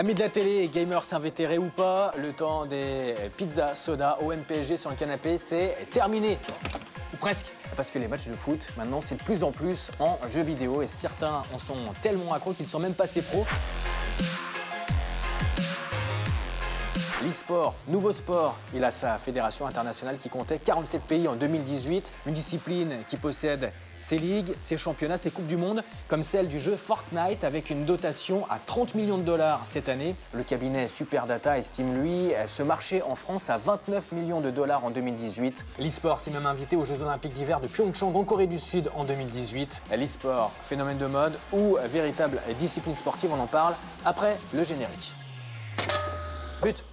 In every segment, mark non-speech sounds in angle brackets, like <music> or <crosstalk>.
Amis de la télé, gamers invétérés ou pas, le temps des pizzas, soda, OMPG sur le canapé, c'est terminé. Ou presque. Parce que les matchs de foot, maintenant, c'est de plus en plus en jeux vidéo et certains en sont tellement accros qu'ils sont même passés pro. L'e-sport, nouveau sport, il a sa fédération internationale qui comptait 47 pays en 2018, une discipline qui possède ses ligues, ses championnats, ses coupes du monde, comme celle du jeu Fortnite avec une dotation à 30 millions de dollars cette année. Le cabinet Superdata estime lui ce marché en France à 29 millions de dollars en 2018. L'e-sport s'est même invité aux Jeux Olympiques d'hiver de Pyeongchang en Corée du Sud en 2018. L'e-sport, phénomène de mode ou véritable discipline sportive, on en parle après le générique. But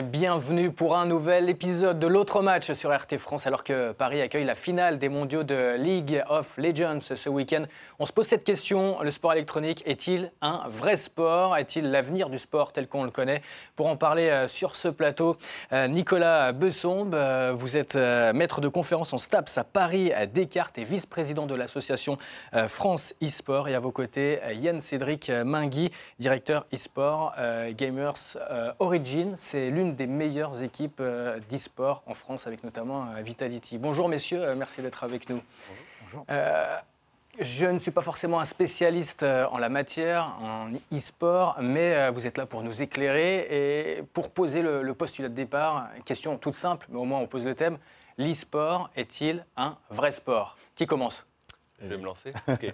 Bienvenue pour un nouvel épisode de l'autre match sur RT France alors que Paris accueille la finale des mondiaux de League of Legends ce week-end. On se pose cette question, le sport électronique est-il un vrai sport? Est-il l'avenir du sport tel qu'on le connaît? Pour en parler euh, sur ce plateau, euh, Nicolas Bessombe, euh, vous êtes maître de conférence en STAPS à Paris à Descartes et vice-président de l'association France e-sport. Et à vos côtés, Yann Cédric Mingui, directeur e-sport Gamers Origin. C'est l'une des meilleures équipes euh, d'e-sport en France, avec notamment euh, Vitality. Bonjour messieurs, euh, merci d'être avec nous. Bonjour. je ne suis pas forcément un spécialiste en la matière, en e-sport, mais vous êtes là pour nous éclairer et pour poser le, postulat de départ. Question toute simple, mais au moins on pose le thème. L'e-sport est-il un vrai sport? Qui commence? Je vais me lancer. <laughs> Euh, <laughs>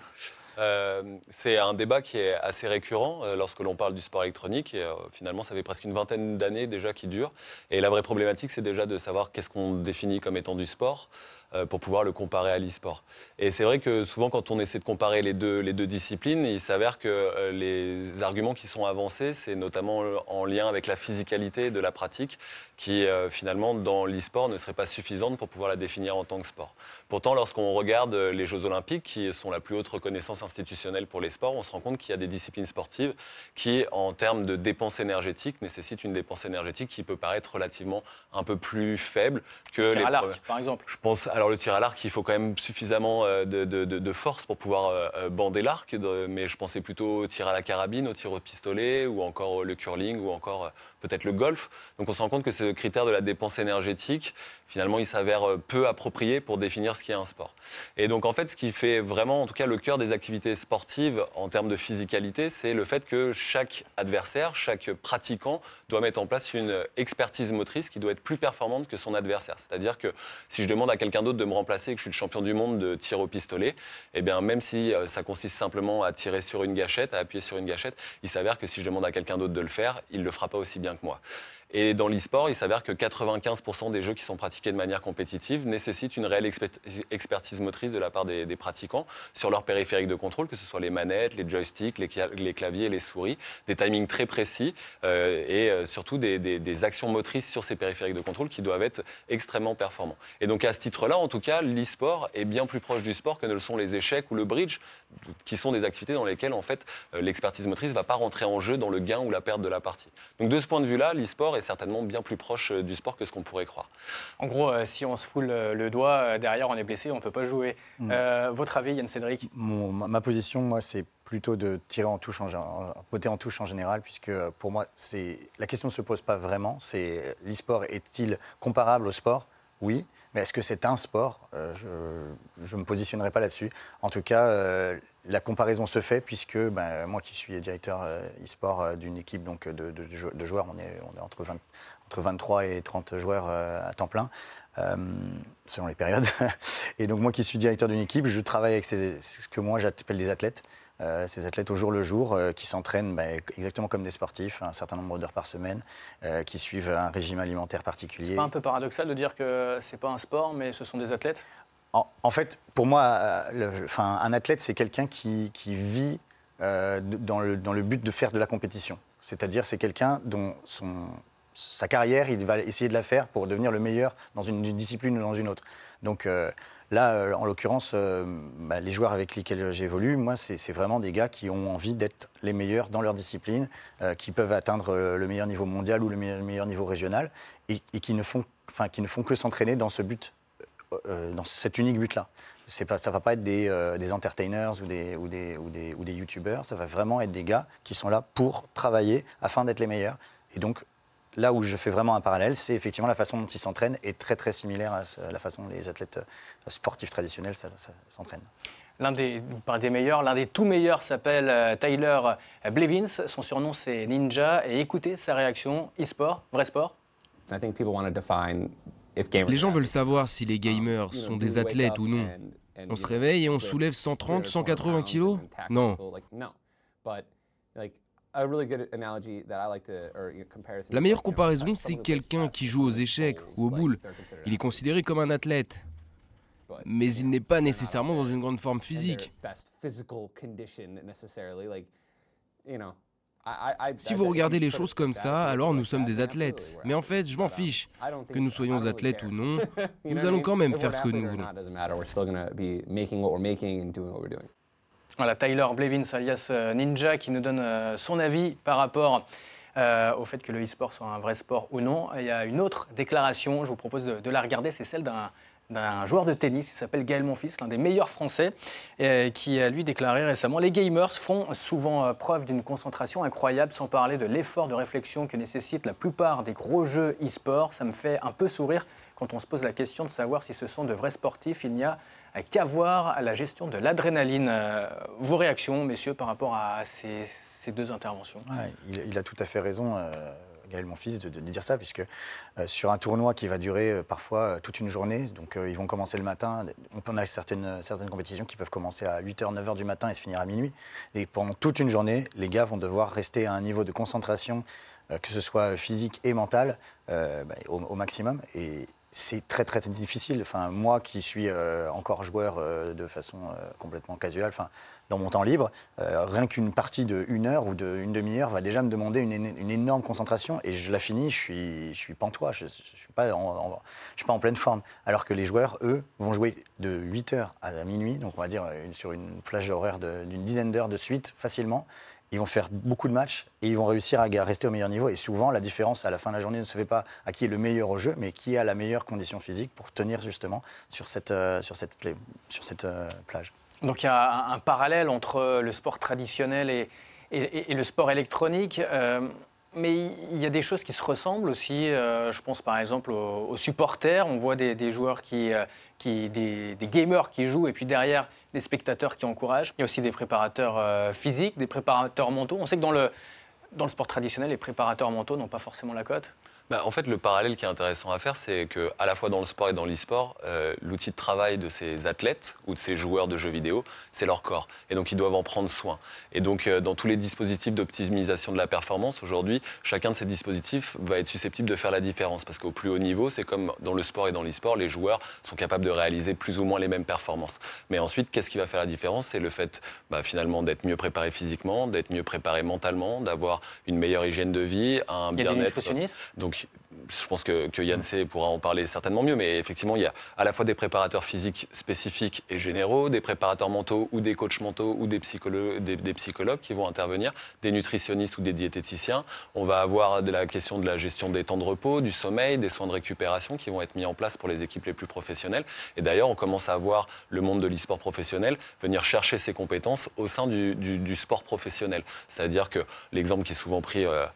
c'est un débat qui est assez récurrent euh, lorsque l'on parle du sport électronique. Et, euh, finalement, ça fait presque une vingtaine d'années déjà qui dure. Et la vraie problématique, c'est déjà de savoir qu'est-ce qu'on définit comme étant du sport. Euh, pour pouvoir le comparer à l'e-sport. Et c'est vrai que souvent, quand on essaie de comparer les deux, les deux disciplines, il s'avère que euh, les arguments qui sont avancés, c'est notamment en lien avec la physicalité de la pratique, qui euh, finalement, dans l'e-sport, ne serait pas suffisante pour pouvoir la définir en tant que sport. Pourtant, lorsqu'on regarde les Jeux Olympiques, qui sont la plus haute reconnaissance institutionnelle pour les sports, on se rend compte qu'il y a des disciplines sportives qui, en termes de dépenses énergétiques, nécessitent une dépense énergétique qui peut paraître relativement un peu plus faible que les. À l'arc, par exemple. Je pense alors le tir à l'arc, il faut quand même suffisamment euh, de, force pour pouvoir euh, euh, bander l'arc, mais je pensais plutôt au tir à la carabine, au tir au pistolet, ou encore le curling, ou encore peut-être le golf. Donc on se rend compte que ce critère de la dépense énergétique, finalement, il s'avère peu approprié pour définir ce qui est un sport. Et donc en fait, ce qui fait vraiment, en tout cas, le cœur des activités sportives en termes de physicalité, c'est le fait que chaque adversaire, chaque pratiquant doit mettre en place une expertise motrice qui doit être plus performante que son adversaire. C'est-à-dire que si je demande à quelqu'un de me remplacer, que je suis le champion du monde de tir au pistolet, et eh bien même si euh, ça consiste simplement à tirer sur une gâchette, à appuyer sur une gâchette, il s'avère que si je demande à quelqu'un d'autre de le faire, il ne le fera pas aussi bien que moi. Et dans l'e-sport, il s'avère que 95% des jeux qui sont pratiqués de manière compétitive nécessitent une réelle expertise motrice de la part des, pratiquants sur leurs périphériques de contrôle, que ce soit les manettes, les joysticks, les, claviers, les souris, des timings très précis euh, et euh, surtout des, actions motrices sur ces périphériques de contrôle qui doivent être extrêmement performants. Et donc à ce titre-là, en tout cas, l'e-sport est bien plus proche du sport que ne le sont les échecs ou le bridge, qui sont des activités dans lesquelles en fait euh, l'expertise motrice ne va pas rentrer en jeu dans le gain ou la perte de la partie. Donc de ce point de vue-là, l'e-sport est certainement bien plus proche du sport que ce qu'on pourrait croire. Gros, euh, si on se foule le doigt, euh, derrière on est blessé, on ne peut pas jouer. Mm. votre avis, Yann Cédric? Ma, position, moi, c'est plutôt de tirer en touche en, en touche en général, puisque pour moi, c'est la question ne se pose pas vraiment. C'est l'e-sport est-il comparable au sport? Oui. Mais est-ce que c'est un sport? Je ne me positionnerai pas là-dessus. En tout cas, la comparaison se fait puisque ben, moi qui suis directeur euh, e-sport euh, d'une équipe donc, de, joueurs, on est, entre, entre 23 et 30 joueurs euh, à temps plein, selon les périodes. <laughs> et donc moi qui suis directeur d'une équipe, je travaille avec ce que moi j'appelle des athlètes. Ces athlètes au jour le jour, qui s'entraînent ben, exactement comme des sportifs, un certain nombre d'heures par semaine, qui suivent un régime alimentaire particulier. C'est pas un peu paradoxal de dire que c'est pas un sport, mais ce sont des athlètes? En, fait, pour moi, euh, un athlète, c'est quelqu'un qui, vit euh, dans, le, but de faire de la compétition. C'est-à-dire, c'est quelqu'un dont sa carrière, il va essayer de la faire pour devenir le meilleur dans une, discipline ou dans une autre. Donc, euh, Là, euh, en l'occurrence, euh, bah, les joueurs avec lesquels j'évolue, moi, c'est vraiment des gars qui ont envie d'être les meilleurs dans leur discipline, euh, qui peuvent atteindre le meilleur niveau mondial ou le meilleur, niveau régional, et, qui, ne font, que s'entraîner dans ce but, dans cet unique but-là. Ça ne va pas être des, entertainers ou des, ou des youtubeurs, ça va vraiment être des gars qui sont là pour travailler afin d'être les meilleurs. Et donc, Là où je fais vraiment un parallèle, c'est effectivement la façon dont ils s'entraînent est très très similaire à la façon dont les athlètes euh, sportifs traditionnels s'entraînent. L'un des, des meilleurs, l'un des tout meilleurs s'appelle euh, Tyler Blevins. Son surnom c'est Ninja. Et écoutez sa réaction e-sport, vrai sport? Les gens veulent savoir si les gamers sont des athlètes ou non. On se réveille et on soulève 130, 180 kilos? Non. La meilleure comparaison, c'est quelqu'un qui joue aux échecs ou aux boules. Il est considéré comme un athlète. Mais il n'est pas nécessairement dans une grande forme physique. Si vous regardez les choses comme ça, alors nous sommes des athlètes. Mais en fait, je m'en fiche. Que nous soyons athlètes ou <laughs> non, nous allons quand même faire ce que nous voulons. Voilà, Tyler Blevins, alias euh, Ninja, qui nous donne euh, son avis par rapport euh, au fait que le e-sport soit un vrai sport ou non. Il y a une autre déclaration, je vous propose de, la regarder, c'est celle d'un joueur de tennis, il s'appelle Gaël Monfils, l'un des meilleurs Français, qui a lui déclaré récemment Les gamers font souvent preuve d'une concentration incroyable, sans parler de l'effort de réflexion que nécessitent la plupart des gros jeux e-sport. Ça me fait un peu sourire quand on se pose la question de savoir si ce sont de vrais sportifs. Il n'y a qu'avoir à la gestion de l'adrénaline. Euh, vos réactions, messieurs, par rapport à ces, deux interventions? il, a tout à fait raison. Euh, Gaël, mon fils, de, dire ça, puisque sur un tournoi qui va durer parfois toute une journée, donc ils vont commencer le matin, on a certaines, certaines compétitions qui peuvent commencer à 8h, 9h du matin et se finir à minuit, et pendant toute une journée, les gars vont devoir rester à un niveau de concentration, que ce soit physique et mental, au, maximum, c'est très très difficile. Enfin, moi qui suis euh, encore joueur euh, de façon euh, complètement casuelle, enfin, dans mon temps libre, rien qu'une partie de une heure ou d'une demi-heure va déjà me demander une, énorme concentration et je la finis, je suis, pantois, je ne suis, pas en, je suis pas en pleine forme. Alors que les joueurs, eux, vont jouer de 8 heures à minuit, donc on va dire sur une plage horaire d'une dizaine d'heures de suite facilement ils vont faire beaucoup de matchs et ils vont réussir à rester au meilleur niveau. Et souvent, la différence à la fin de la journée ne se fait pas à qui est le meilleur au jeu, mais qui a la meilleure condition physique pour tenir justement sur cette, euh, sur cette, euh, plage. Donc il y a un, parallèle entre le sport traditionnel et, et, le sport électronique. Euh, mais il y a des choses qui se ressemblent aussi. je pense par exemple aux, supporters. On voit des, joueurs qui, des, des, gamers qui jouent et puis derrière des spectateurs qui encouragent. Il y a aussi des préparateurs euh, physiques, des préparateurs mentaux. On sait que dans le, dans le sport traditionnel, les préparateurs mentaux n'ont pas forcément la cote. Bah, en fait, le parallèle qui est intéressant à faire, c'est que à la fois dans le sport et dans l'e-sport, euh, l'outil de travail de ces athlètes ou de ces joueurs de jeux vidéo, c'est leur corps. Et donc, ils doivent en prendre soin. Et donc, euh, dans tous les dispositifs d'optimisation de la performance, aujourd'hui, chacun de ces dispositifs va être susceptible de faire la différence. Parce qu'au plus haut niveau, c'est comme dans le sport et dans l'e-sport, les joueurs sont capables de réaliser plus ou moins les mêmes performances. Mais ensuite, qu'est-ce qui va faire la différence? C'est le fait, bah, finalement, d'être mieux préparé physiquement, d'être mieux préparé mentalement, d'avoir une meilleure hygiène de vie, un bien-être. Donc, je pense que, que Yann C pourra en parler certainement mieux, mais effectivement, il y a à la fois des préparateurs physiques spécifiques et généraux, des préparateurs mentaux ou des coachs mentaux ou des psychologues, des, psychologues qui vont intervenir, des nutritionnistes ou des diététiciens. On va avoir de la question de la gestion des temps de repos, du sommeil, des soins de récupération qui vont être mis en place pour les équipes les plus professionnelles. Et d'ailleurs, on commence à voir le monde de l'e-sport professionnel venir chercher ses compétences au sein du, sport professionnel. C'est-à-dire que l'exemple qui est souvent pris euh,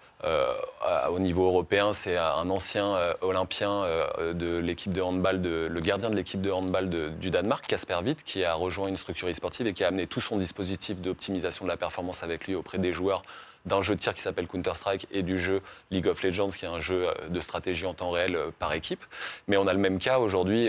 au niveau européen, c'est un ancien euh, olympien euh, de l'équipe de handball, le gardien de l'équipe de handball du Danemark, Casper Witt, qui a rejoint une structure e-sportive et qui a amené tout son dispositif d'optimisation de la performance avec lui auprès des joueurs d'un jeu de tir qui s'appelle Counter-Strike et du jeu League of Legends, qui est un jeu de stratégie en temps réel par équipe. Mais on a le même cas aujourd'hui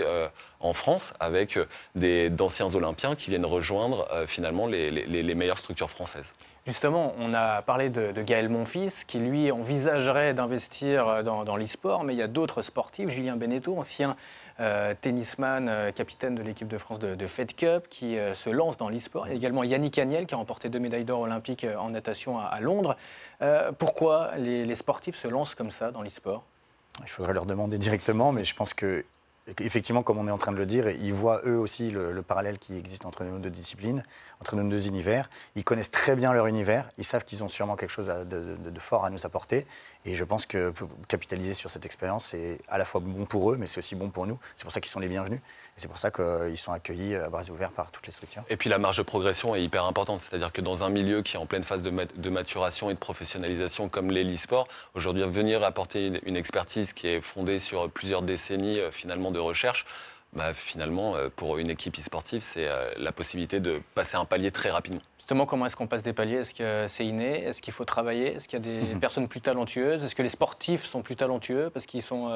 en France avec d'anciens Olympiens qui viennent rejoindre finalement les meilleures structures françaises. Justement, on a parlé de, Gaël Monfils, qui lui envisagerait d'investir dans, dans l'e-sport, mais il y a d'autres sportifs, Julien Beneteau, ancien euh, tennisman, euh, capitaine de l'équipe de France de, Fed Cup, qui euh, se lance dans l'e-sport. Également Yannick Agnel, qui a remporté deux médailles d'or olympiques en natation à, Londres. pourquoi les, les, sportifs se lancent comme ça dans l'e-sport? Il faudrait leur demander directement, mais je pense que effectivement, comme on est en train de le dire, ils voient eux aussi le, parallèle qui existe entre nos deux disciplines, entre nos deux univers. Ils connaissent très bien leur univers, ils savent qu'ils ont sûrement quelque chose de, fort à nous apporter. Et je pense que capitaliser sur cette expérience, c'est à la fois bon pour eux, mais c'est aussi bon pour nous. C'est pour ça qu'ils sont les bienvenus. Et c'est pour ça qu'ils sont accueillis à bras ouverts par toutes les structures. Et puis la marge de progression est hyper importante. C'est-à-dire que dans un milieu qui est en pleine phase de, maturation et de professionnalisation comme l'e-sport, aujourd'hui, venir apporter une expertise qui est fondée sur plusieurs décennies euh, finalement de recherche, bah, finalement, euh, pour une équipe e-sportive, c'est euh, la possibilité de passer un palier très rapidement. Justement, comment est-ce qu'on passe des paliers? Est-ce que c'est inné? Est-ce qu'il faut travailler? Est-ce qu'il y a des <laughs> personnes plus talentueuses? Est-ce que les sportifs sont plus talentueux parce qu'ils sont,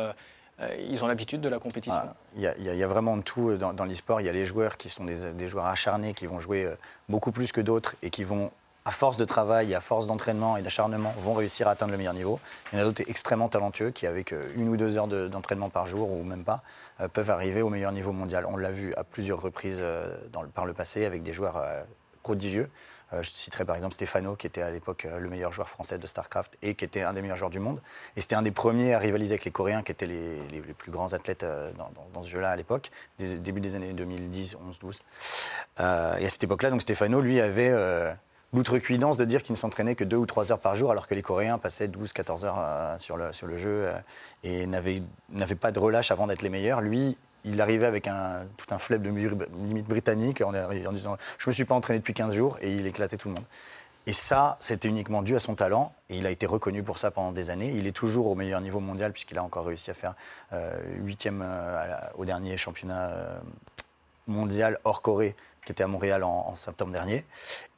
ils ont l'habitude de la compétition? Ah, Il y, a vraiment de tout dans, dans l'e-sport. Il y a les joueurs qui sont des, des, joueurs acharnés, qui vont jouer beaucoup plus que d'autres et qui vont à force de travail, à force d'entraînement et d'acharnement, vont réussir à atteindre le meilleur niveau. Il y en a d'autres extrêmement talentueux qui, avec euh, une ou deux heures d'entraînement par jour, ou même pas, euh, peuvent arriver au meilleur niveau mondial. On l'a vu à plusieurs reprises euh, par le passé avec des joueurs prodigieux. je citerai par exemple Stefano, qui était à l'époque le meilleur joueur français de StarCraft et qui était un des meilleurs joueurs du monde. Et c'était un des premiers à rivaliser avec les Coréens, qui étaient les, plus grands athlètes dans, ce jeu-là à l'époque, début des années 2010, 11, 12. et à cette époque-là, donc Stefano, lui, avait l'outrecuidance de dire qu'il ne s'entraînait que deux ou trois heures par jour, alors que les Coréens passaient 12-14 heures euh, sur, le, sur le jeu euh, et n'avaient pas de relâche avant d'être les meilleurs. Lui, il arrivait avec un, tout un flip de limite britannique en, en disant Je ne me suis pas entraîné depuis 15 jours et il éclatait tout le monde. Et ça, c'était uniquement dû à son talent et il a été reconnu pour ça pendant des années. Il est toujours au meilleur niveau mondial puisqu'il a encore réussi à faire euh, huitième au dernier championnat mondial hors Corée qui était à Montréal en, septembre dernier.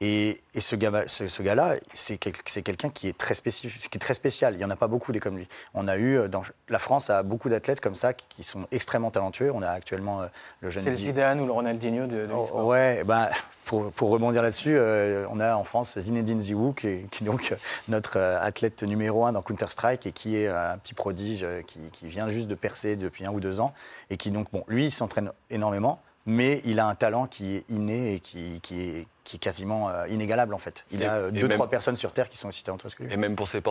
Et, ce gars-là, ce, gars c'est quelqu'un qui est très spécifique, qui est très spécial. Il n'y en a pas beaucoup des comme lui. On a eu, euh, dans, la France a beaucoup d'athlètes comme ça qui, sont extrêmement talentueux. On a actuellement euh, le jeune. C'est le Zidane ou le Ronaldinho de. de oh, ouais, bah, pour, pour, rebondir là-dessus, euh, on a en France Zinedine Zihou, qui est, qui donc notre athlète numéro un dans Counter Strike et qui est un petit prodige qui, qui vient juste de percer depuis un ou deux ans et qui donc bon, lui, il s'entraîne énormément mais il a un talent qui est inné et qui, est, quasiment euh, inégalable en fait. Il y a deux, trois personnes sur Terre qui sont aussi talentueuses que lui. Et même pour ces,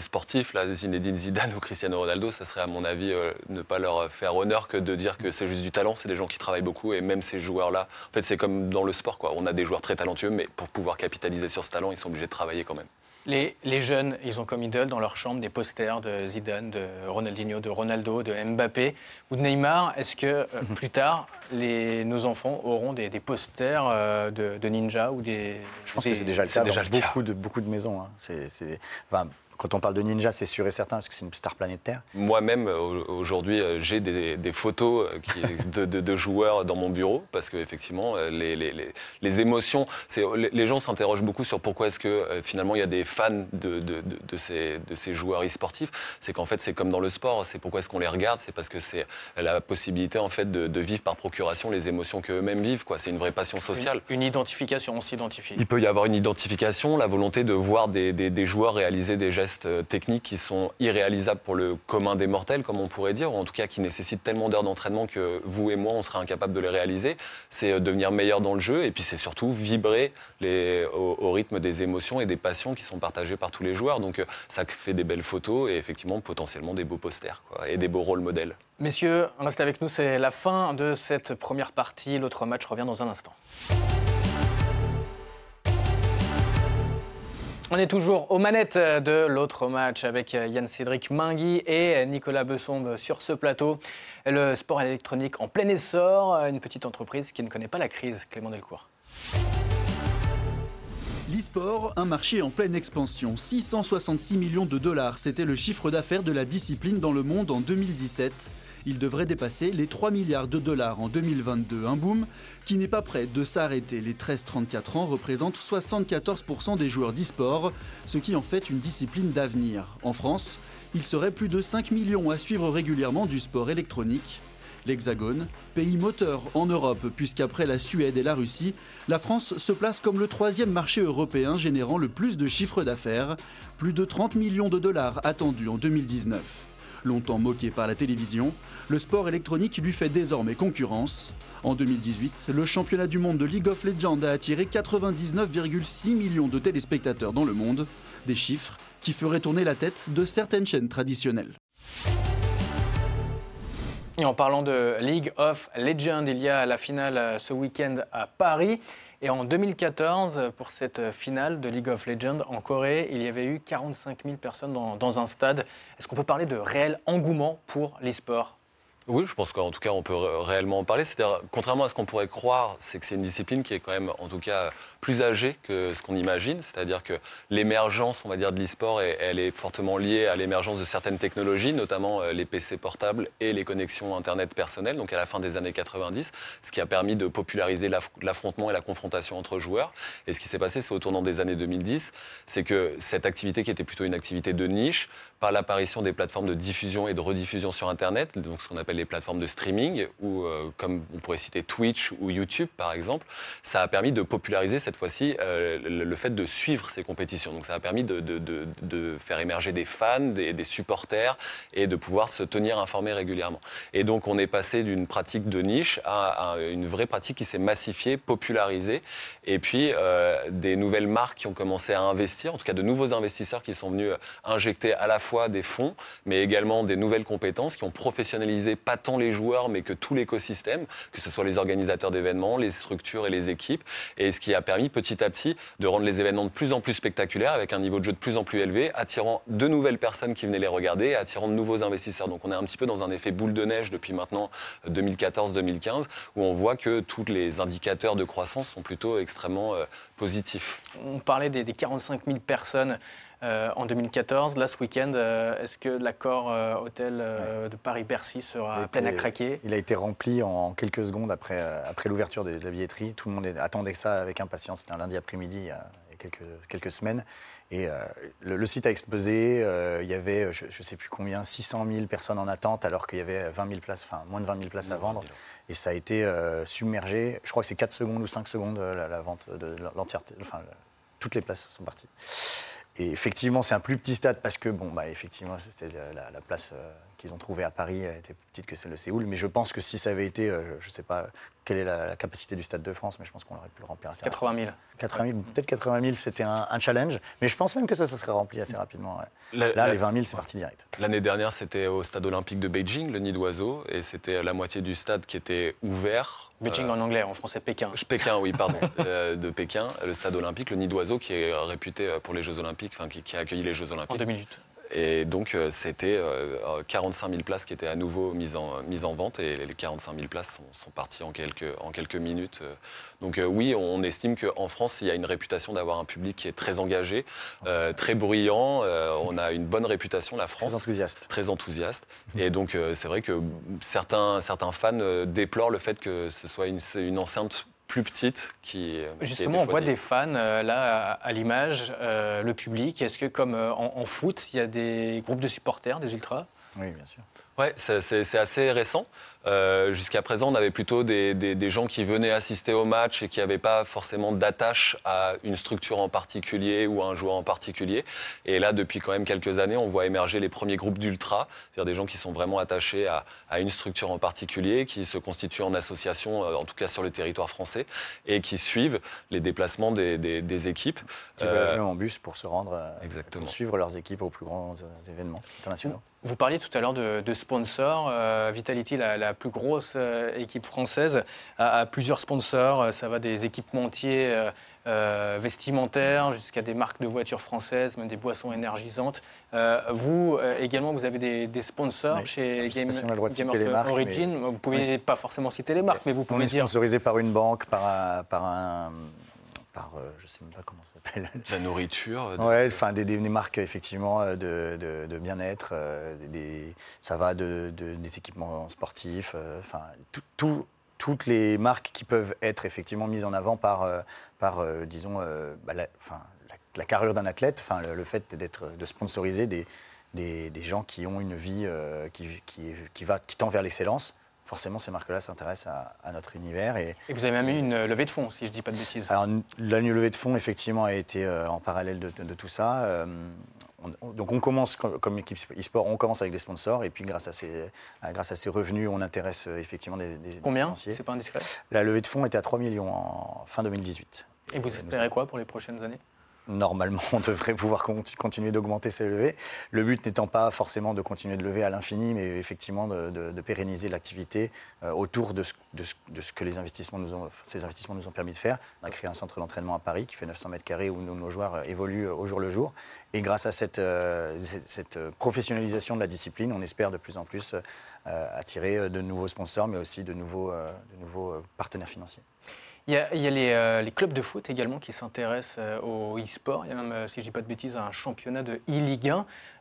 sportifs, là, Zinedine Zidane ou Cristiano Ronaldo, ça serait à mon avis euh, ne pas leur faire honneur que de dire que c'est juste du talent. C'est des gens qui travaillent beaucoup et même ces joueurs-là, en fait c'est comme dans le sport, quoi. on a des joueurs très talentueux, mais pour pouvoir capitaliser sur ce talent, ils sont obligés de travailler quand même. Les, jeunes, ils ont comme idole dans leur chambre des posters de Zidane, de Ronaldinho, de Ronaldo, de Mbappé ou de Neymar. Est-ce que euh, mhm. plus tard, les, nos enfants auront des, posters euh, de, Ninja ou des. Je pense que c'est déjà le cas dans beaucoup, De, beaucoup de maisons. Hein. C'est, quand on parle de ninja, c'est sûr et certain, parce que c'est une star planétaire. Moi-même, aujourd'hui, euh, j'ai des, photos euh, <laughs> de, joueurs dans mon bureau, parce qu'effectivement, euh, les, les, les, émotions, les, gens s'interrogent beaucoup sur pourquoi est-ce que finalement il y a des fans de, de ces, ces, joueurs e-sportifs. C'est qu'en fait, c'est comme dans le sport, c'est pourquoi est-ce qu'on les regarde, c'est parce que c'est la possibilité en fait de, vivre par procuration les émotions qu'eux-mêmes vivent. C'est une vraie passion sociale. Une, identification, on s'identifie. Il peut y avoir une identification, la volonté de voir des, des joueurs réaliser des gestes euh, techniques qui sont irréalisables pour le commun des mortels, comme on pourrait dire, ou en tout cas qui nécessitent tellement d'heures d'entraînement que vous et moi, on serait incapables de les réaliser. C'est euh, devenir meilleur dans le jeu et puis c'est surtout vibrer au, rythme des émotions et des passions qui sont partagées par tous les joueurs. Donc euh, ça fait des belles photos et effectivement potentiellement des beaux posters et des beaux rôles modèles. Messieurs, restez avec nous, c'est la fin de cette première partie. L'autre match revient dans un instant. On est toujours aux manettes de l'autre match avec Yann-Cédric Mingui et Nicolas Bessombe sur ce plateau. Le sport électronique en plein essor, une petite entreprise qui ne connaît pas la crise, Clément Delcourt. L'e-sport, un marché en pleine expansion. 666 millions de dollars, c'était le chiffre d'affaires de la discipline dans le monde en 2017. Il devrait dépasser les 3 milliards de dollars en 2022. Un boom qui n'est pas prêt de s'arrêter. Les 13-34 ans représentent 74% des joueurs d'e-sport, ce qui en fait une discipline d'avenir. En France, il serait plus de 5 millions à suivre régulièrement du sport électronique. L'Hexagone, pays moteur en Europe, puisqu'après la Suède et la Russie, la France se place comme le troisième marché européen générant le plus de chiffres d'affaires, plus de 30 millions de dollars attendus en 2019. Longtemps moqué par la télévision, le sport électronique lui fait désormais concurrence. En 2018, le championnat du monde de League of Legends a attiré 99,6 millions de téléspectateurs dans le monde, des chiffres qui feraient tourner la tête de certaines chaînes traditionnelles. Et en parlant de League of Legends, il y a la finale ce week-end à Paris. Et en 2014, pour cette finale de League of Legends en Corée, il y avait eu 45 000 personnes dans, un stade. Est-ce qu'on peut parler de réel engouement pour l'e-sport? Oui, je pense qu'en tout cas, on peut réellement en parler. C'est-à-dire, contrairement à ce qu'on pourrait croire, c'est que c'est une discipline qui est quand même, en tout cas, plus âgée que ce qu'on imagine. C'est-à-dire que l'émergence, on va dire, de l'e-sport, elle est fortement liée à l'émergence de certaines technologies, notamment euh, les PC portables et les connexions Internet personnelles, donc à la fin des années 90, ce qui a permis de populariser l'affrontement et la confrontation entre joueurs. Et ce qui s'est passé, c'est au tournant des années 2010, c'est que cette activité qui était plutôt une activité de niche, par l'apparition des plateformes de diffusion et de rediffusion sur Internet, donc ce qu'on appelle les plateformes de streaming, ou euh, comme on pourrait citer Twitch ou YouTube par exemple, ça a permis de populariser cette fois-ci euh, le, fait de suivre ces compétitions. Donc ça a permis de, de, faire émerger des fans, des, des, supporters, et de pouvoir se tenir informés régulièrement. Et donc on est passé d'une pratique de niche à, une vraie pratique qui s'est massifiée, popularisée, et puis euh, des nouvelles marques qui ont commencé à investir, en tout cas de nouveaux investisseurs qui sont venus injecter à la fois des fonds, mais également des nouvelles compétences qui ont professionnalisé pas tant les joueurs, mais que tout l'écosystème, que ce soit les organisateurs d'événements, les structures et les équipes, et ce qui a permis petit à petit de rendre les événements de plus en plus spectaculaires, avec un niveau de jeu de plus en plus élevé, attirant de nouvelles personnes qui venaient les regarder, attirant de nouveaux investisseurs. Donc on est un petit peu dans un effet boule de neige depuis maintenant 2014-2015, où on voit que tous les indicateurs de croissance sont plutôt extrêmement euh, positifs. On parlait des, des 45 000 personnes euh, en 2014. Là, ce week-end, euh, est-ce que l'accord euh, hôtel de Paris-Bercy sera plein à craquer? Il a été rempli en quelques secondes après, après l'ouverture de la billetterie. Tout le monde attendait ça avec impatience. C'était un lundi après-midi quelques, quelques semaines. Et le, site a explosé. il y avait, je ne sais plus combien, 600 000 personnes en attente, alors qu'il y avait 20 000 places, enfin moins de 20 000 places à vendre. Et ça a été submergé. Je crois que c'est 4 secondes ou 5 secondes la, vente de l'entièreté. Enfin, toutes les places sont parties. Et effectivement, c'est un plus petit stade parce que, bon, bah, effectivement, c'était la, place euh, qu'ils ont trouvée à Paris était plus petite que celle de Séoul. Mais je pense que si ça avait été, euh, je ne sais pas quelle est la, capacité du Stade de France, mais je pense qu'on aurait pu le remplir assez 80 000. 80 000, peut-être 80 000, c'était un, challenge. Mais je pense même que ça, ça serait rempli assez rapidement. Là, les 20 000, c'est parti direct. L'année dernière, c'était au Stade olympique de Beijing, le nid d'oiseau, et c'était la moitié du stade qui était ouvert Beijing en anglais, en français Pékin. Pékin, oui, pardon, <laughs> euh, de Pékin, le stade olympique, le nid d'oiseau qui est réputé pour les Jeux olympiques, enfin qui, qui, a accueilli les Jeux olympiques. En 2008. Et donc, euh, c'était 45 euh, 000 places qui étaient à nouveau mises en, mises en vente et les 45 000 places sont, parties en quelques, en quelques minutes. Donc, oui, on estime qu'en France, il y a une réputation d'avoir un public qui est très engagé, très bruyant. on a une bonne réputation, la France. Très enthousiaste. Très enthousiaste. et donc, c'est vrai que certains, certains fans déplorent le fait que ce soit une, une enceinte plus petite qui. Justement, on voit des fans euh, là à, l'image, euh, le public. Est-ce que comme euh, en, foot, il y a des groupes de supporters, des ultras? Oui, bien sûr. Ouais, c'est assez récent. Euh, jusqu'à présent, on avait plutôt des, gens qui venaient assister au match et qui n'avaient pas forcément d'attache à une structure en particulier ou à un joueur en particulier. Et là, depuis quand même quelques années, on voit émerger les premiers groupes d'ultra, c'est-à-dire des gens qui sont vraiment attachés à, une structure en particulier, qui se constituent en association, euh, en tout cas sur le territoire français, et qui suivent les déplacements des, équipes. Qui voyagent même en bus pour se rendre, Exactement. pour suivre leurs équipes aux plus grands événements internationaux. Vous parliez tout à l'heure de, sponsors. Euh, Vitality, la, plus grosse euh, équipe française, a, plusieurs sponsors. Euh, ça va des équipementiers vestimentaires jusqu'à des marques de voitures françaises, même des boissons énergisantes. vous également, vous avez des, sponsors chez Game, Origin. Vous ne pouvez pas forcément citer les marques, mais vous pouvez on est dire. sponsorisé par une banque, par par un je euh, je sais même pas comment ça s'appelle. La nourriture. Euh, ouais, enfin des, des, marques effectivement euh, de, de, bien-être. des, ça va de, des équipements sportifs. Enfin, toutes les marques qui peuvent être effectivement mises en avant par, par disons, bah, la, la, carrure d'un athlète. Enfin, le, fait d'être, de sponsoriser des, des, des, gens qui ont une vie qui, qui, qui, va, qui tend vers l'excellence forcément, ces marques-là s'intéressent à, notre univers. Et, vous avez même eu une levée de fonds, si je ne dis pas de bêtises. Alors, la levée de fonds, effectivement, a été euh, en parallèle de, tout ça. Euh, donc, on commence, comme, équipe e-sport, on commence avec des sponsors, et puis grâce à ces, grâce à ces revenus, on intéresse euh, effectivement des, des Combien C'est pas indiscret La levée de fonds était à 3 millions en fin 2018. Et vous espérez quoi pour les prochaines années? Normalement, <laughs> on devrait pouvoir continuer d'augmenter ces levées. Le but n'étant pas forcément de continuer de lever à l'infini, mais effectivement de, pérenniser l'activité euh, autour de ce, que ces investissements nous ont permis de faire. On a créé un centre d'entraînement à Paris qui fait 900 mètres carrés où nos, joueurs euh, évoluent au jour le jour. Et grâce à cette, professionnalisation de la discipline, on espère de plus en plus attirer de nouveaux sponsors, mais aussi de nouveaux partenaires financiers. Il y a, euh, les, clubs de foot également qui s'intéressent euh, au e-sport. Il y a même, euh, si je ne dis pas de bêtises, un championnat de e-Ligue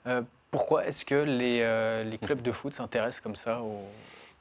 1. pourquoi est-ce que les, clubs de foot s'intéressent comme ça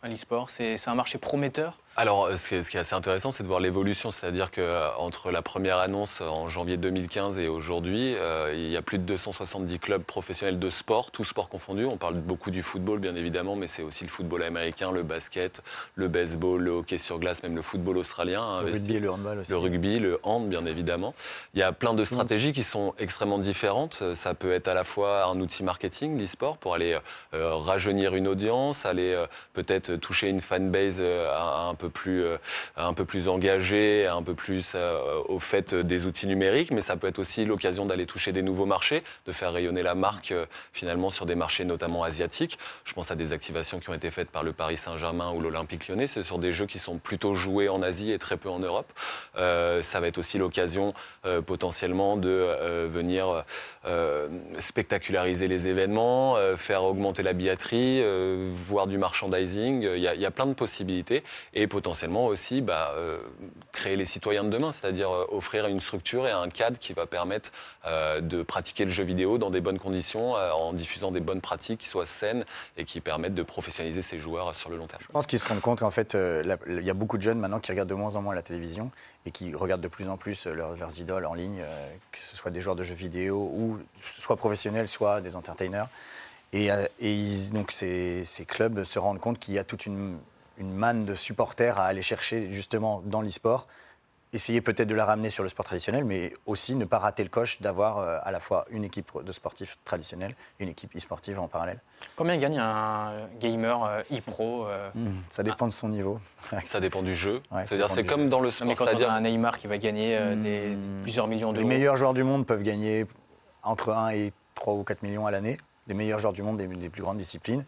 à l'e-sport? C'est un marché prometteur? Alors, ce qui, est, assez intéressant, c'est de voir l'évolution. C'est-à-dire qu'entre la première annonce en janvier 2015 et aujourd'hui, euh, il y a plus de 270 clubs professionnels de sport, tous sports confondus. On parle beaucoup du football, bien évidemment, mais c'est aussi le football américain, le basket, le baseball, le hockey sur glace, même le football australien. Hein, le rugby et le handball aussi. Le rugby, le hand, bien évidemment. Il y a plein de stratégies qui sont extrêmement différentes. Ça peut être à la fois un outil marketing, l'e-sport, pour aller euh, rajeunir une audience, aller euh, peut-être toucher une fanbase un peu plus, euh, un peu plus engagé, un peu plus euh, au fait des outils numériques, mais ça peut être aussi l'occasion d'aller toucher des nouveaux marchés, de faire rayonner la marque euh, finalement sur des marchés notamment asiatiques. Je pense à des activations qui ont été faites par le Paris Saint-Germain ou l'Olympique lyonnais. C'est sur des jeux qui sont plutôt joués en Asie et très peu en Europe. ça va être aussi l'occasion potentiellement de venir spectaculariser les événements, faire augmenter la billetterie, voir du merchandising. Il y, a, plein de possibilités et potentiellement aussi bah, euh, créer les citoyens de demain, c'est-à-dire euh, offrir une structure et un cadre qui va permettre euh, de pratiquer le jeu vidéo dans des bonnes conditions, en diffusant des bonnes pratiques qui soient saines et qui permettent de professionnaliser ces joueurs sur le long terme. Je pense qu'ils se rendent compte qu'en fait, il y a beaucoup de jeunes maintenant qui regardent de moins en moins la télévision et qui regardent de plus en plus leurs idoles en ligne, que ce soit des joueurs de jeux vidéo ou soit professionnels, soit des entertainers. Et, donc ces, ces, clubs se rendent compte qu'il y a toute une, une manne de supporters à aller chercher justement dans l'e-sport. Essayer peut-être de la ramener sur le sport traditionnel, mais aussi ne pas rater le coche d'avoir euh, à la fois une équipe de sportifs traditionnels et une équipe e-sportive en parallèle. Combien gagne un gamer euh, e-pro euh hmm, Ça dépend de son niveau. <laughs> ça dépend du jeu. C'est-à-dire, c'est comme dans le sport. Mais quand on a un Neymar qui va gagner des, hmm. plusieurs millions d'euros. Les meilleurs joueurs du monde peuvent gagner entre 1 et 3 ou 4 millions à l'année. Les meilleurs joueurs du monde des plus grandes disciplines.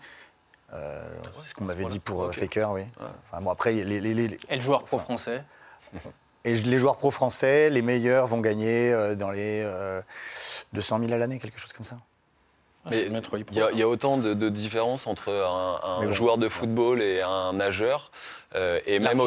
Euh, c'est ce qu'on m'avait dit pour euh, Faker, oui. Enfin, bon, après, les, les, Et le joueur pro-français Et les joueurs pro-français, les meilleurs vont gagner euh, dans les 200 000 à l'année, quelque chose comme ça. Il y, a autant de, différences entre un, joueur de football et un nageur. Euh, et même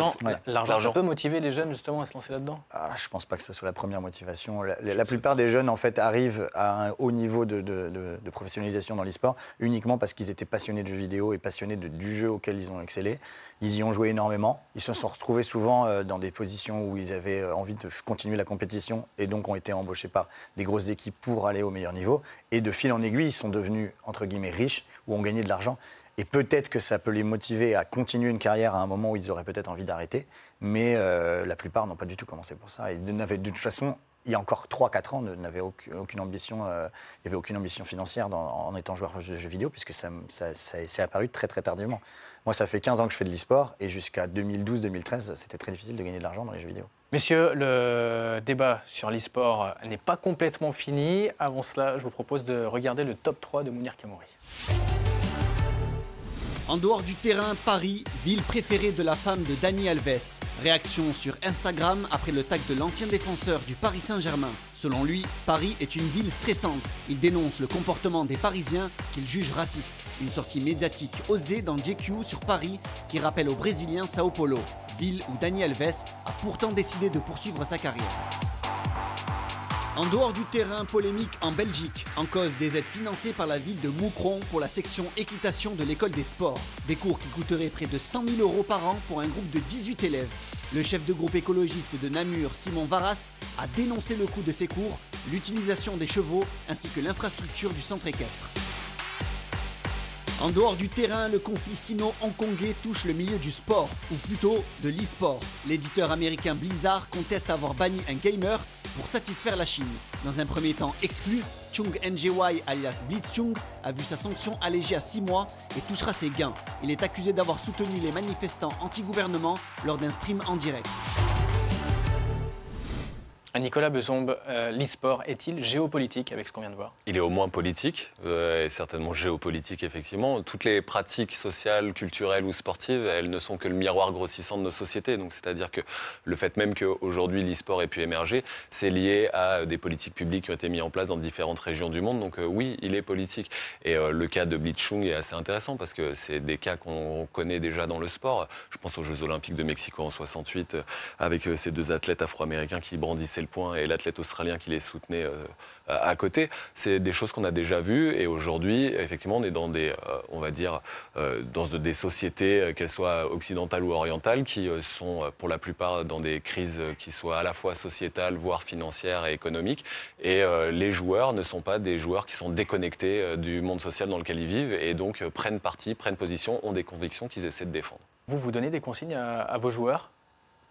l'argent peut motiver les jeunes justement à se lancer là-dedans? Ah, Je ne pense pas que ce soit la première motivation. La, plupart des jeunes en fait arrivent à un haut niveau de, professionnalisation dans l'e-sport uniquement parce qu'ils étaient passionnés de jeux vidéo et passionnés du jeu auquel ils ont excellé. Ils y ont joué énormément. Ils se sont retrouvés souvent euh, dans des positions où ils avaient euh, envie de continuer la compétition et donc ont été embauchés par des grosses équipes pour aller au meilleur niveau. Et de fil en aiguille, ils sont devenus entre guillemets riches ou ont gagné de l'argent. Et peut-être que ça peut les motiver à continuer une carrière à un moment où ils auraient peut-être envie d'arrêter. Mais euh, la plupart n'ont pas du tout commencé pour ça. Et de, toute façon, il y a encore 3-4 ans, n'avaient aucune, ambition, euh, il n'y avait aucune ambition financière en étant joueur de jeux vidéo, puisque ça, ça, s'est apparu très très tardivement. Moi, ça fait 15 ans que je fais de l'e-sport, et jusqu'à 2012-2013, c'était très difficile de gagner de l'argent dans les jeux vidéo. Messieurs, le débat sur l'e-sport n'est pas complètement fini. Avant cela, je vous propose de regarder le top 3 de Mounir Kamouri. En dehors du terrain, Paris, ville préférée de la femme de Dani Alves. Réaction sur Instagram après le tag de l'ancien défenseur du Paris Saint-Germain. Selon lui, Paris est une ville stressante. Il dénonce le comportement des Parisiens qu'il juge raciste. Une sortie médiatique osée dans JQ sur Paris qui rappelle au Brésilien Sao Paulo, ville où Dani Alves a pourtant décidé de poursuivre sa carrière. En dehors du terrain, polémique en Belgique, en cause des aides financées par la ville de Moucron pour la section équitation de l'école des sports. Des cours qui coûteraient près de 100 000 euros par an pour un groupe de 18 élèves. Le chef de groupe écologiste de Namur, Simon Varas, a dénoncé le coût de ces cours, l'utilisation des chevaux ainsi que l'infrastructure du centre équestre. En dehors du terrain, le conflit sino-hongkongais touche le milieu du sport, ou plutôt de l'e-sport. L'éditeur américain Blizzard conteste avoir banni un gamer pour satisfaire la Chine. Dans un premier temps exclu, Chung NJY alias Blitzchung a vu sa sanction allégée à 6 mois et touchera ses gains. Il est accusé d'avoir soutenu les manifestants anti-gouvernement lors d'un stream en direct. Nicolas Bezombe, euh, l'e-sport est-il géopolitique avec ce qu'on vient de voir? Il est au moins politique, euh, et certainement géopolitique, effectivement. Toutes les pratiques sociales, culturelles ou sportives, elles ne sont que le miroir grossissant de nos sociétés. C'est-à-dire que le fait même qu'aujourd'hui l'e-sport ait pu émerger, c'est lié à des politiques publiques qui ont été mises en place dans différentes régions du monde. Donc, euh, oui, il est politique. Et le cas de Blitzchung est assez intéressant parce que c'est des cas qu'on connaît déjà dans le sport. Je pense aux Jeux Olympiques de Mexico en 68, avec ces deux athlètes afro-américains qui brandissaient le point et l'athlète australien qui les soutenait euh, à côté. C'est des choses qu'on a déjà vues et aujourd'hui, effectivement, on est dans des, euh, on va dire, euh, dans des sociétés, qu'elles soient occidentales ou orientales, qui sont pour la plupart dans des crises qui soient à la fois sociétales, voire financières et économiques. Et les joueurs ne sont pas des joueurs qui sont déconnectés du monde social dans lequel ils vivent et donc prennent parti, prennent position, ont des convictions qu'ils essaient de défendre. Vous, vous donnez des consignes à vos joueurs?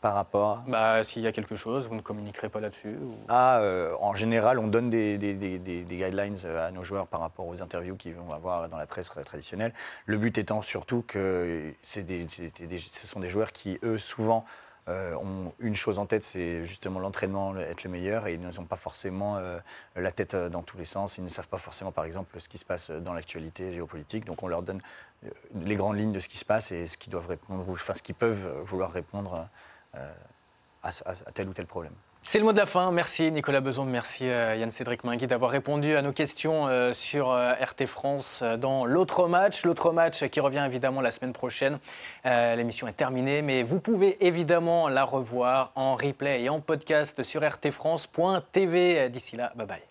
Par rapport bah, S'il y a quelque chose, vous ne communiquerez pas là-dessus ah, euh, En général, on donne des, guidelines euh, à nos joueurs par rapport aux interviews qu'ils vont avoir dans la presse traditionnelle. Le but étant surtout que ce sont des joueurs qui, eux, souvent, euh, ont une chose en tête, c'est justement l'entraînement, être le meilleur, et ils n'ont pas forcément la tête dans tous les sens. Ils ne savent pas forcément, par exemple, ce qui se passe dans l'actualité géopolitique. Donc on leur donne les grandes lignes de ce qui se passe et ce qu'ils doivent répondre, enfin ce qu'ils peuvent vouloir répondre euh, à, tel ou tel problème. C'est le mot de la fin. Merci Nicolas Beson, merci euh, Yann-Cédric Mingui d'avoir répondu à nos questions euh, sur RT France dans l'autre match. L'autre match qui revient évidemment la semaine prochaine. L'émission est terminée, mais vous pouvez évidemment la revoir en replay et en podcast sur rtfrance.tv. D'ici là, bye bye.